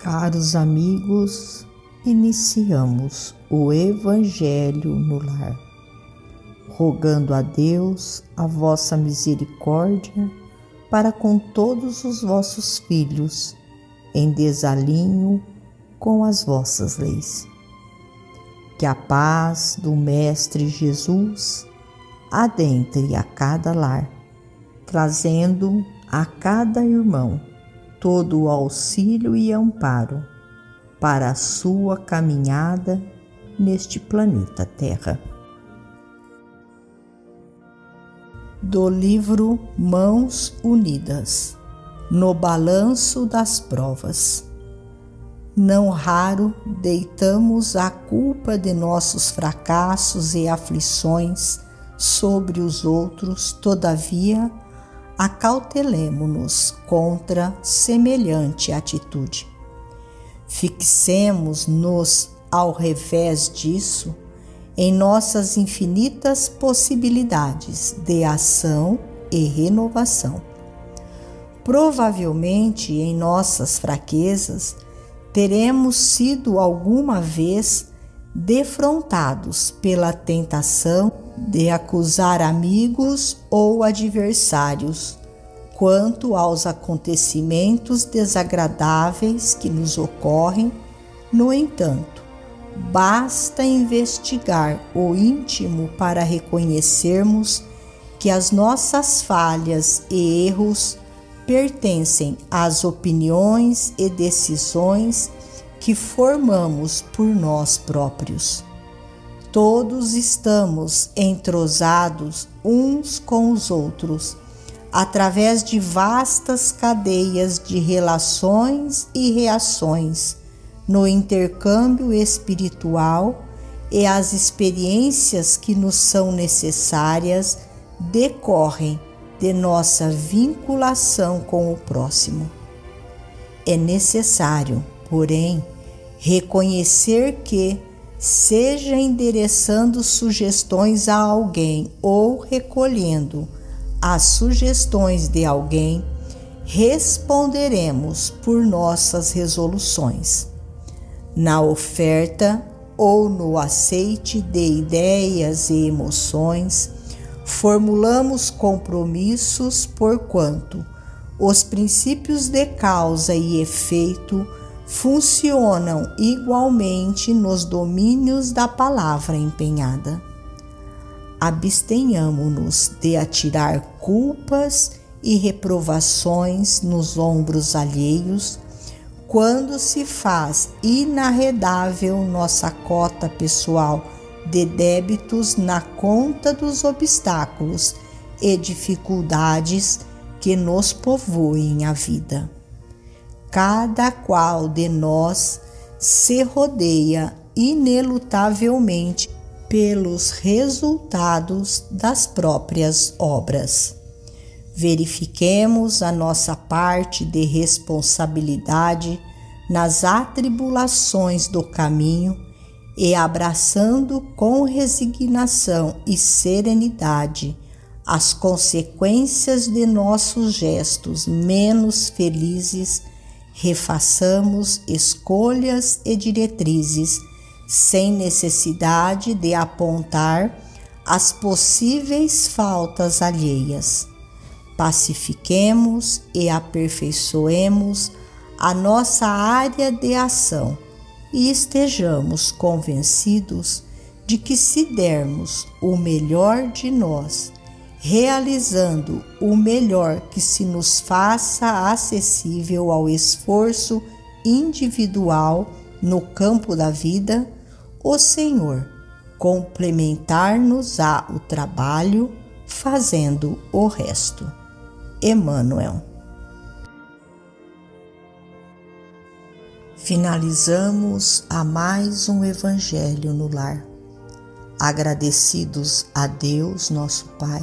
Caros amigos, iniciamos o Evangelho no lar, rogando a Deus a vossa misericórdia para com todos os vossos filhos, em desalinho com as vossas leis. Que a paz do Mestre Jesus adentre a cada lar, trazendo a cada irmão todo o auxílio e amparo para a sua caminhada neste planeta Terra. Do livro Mãos Unidas No Balanço das Provas. Não raro deitamos a culpa de nossos fracassos e aflições sobre os outros, todavia, acautelemo-nos contra semelhante atitude. Fixemos-nos ao revés disso em nossas infinitas possibilidades de ação e renovação. Provavelmente em nossas fraquezas teremos sido alguma vez defrontados pela tentação de acusar amigos ou adversários quanto aos acontecimentos desagradáveis que nos ocorrem. No entanto, basta investigar o íntimo para reconhecermos que as nossas falhas e erros pertencem às opiniões e decisões que formamos por nós próprios. Todos estamos entrosados uns com os outros, através de vastas cadeias de relações e reações, no intercâmbio espiritual e as experiências que nos são necessárias decorrem de nossa vinculação com o próximo. É necessário, porém, reconhecer que seja endereçando sugestões a alguém ou recolhendo as sugestões de alguém, responderemos por nossas resoluções. Na oferta ou no aceite de ideias e emoções, formulamos compromissos porquanto os princípios de causa e efeito funcionam igualmente nos domínios da palavra empenhada. Abstenhamo-nos de atirar culpas e reprovações nos ombros alheios quando se faz inarredável nossa cota pessoal de débitos na conta dos obstáculos e dificuldades que nos povoem a vida cada qual de nós se rodeia inelutavelmente pelos resultados das próprias obras. Verifiquemos a nossa parte de responsabilidade nas atribulações do caminho e abraçando com resignação e serenidade as consequências de nossos gestos menos felizes refaçamos escolhas e diretrizes sem necessidade de apontar as possíveis faltas alheias. Pacifiquemos e aperfeiçoemos a nossa área de ação e estejamos convencidos de que, se dermos o melhor de nós, realizando o melhor que se nos faça acessível ao esforço individual no campo da vida, o Senhor complementar-nos-á o trabalho, fazendo o resto. Emmanuel. Finalizamos a mais um Evangelho no Lar. Agradecidos a Deus, nosso Pai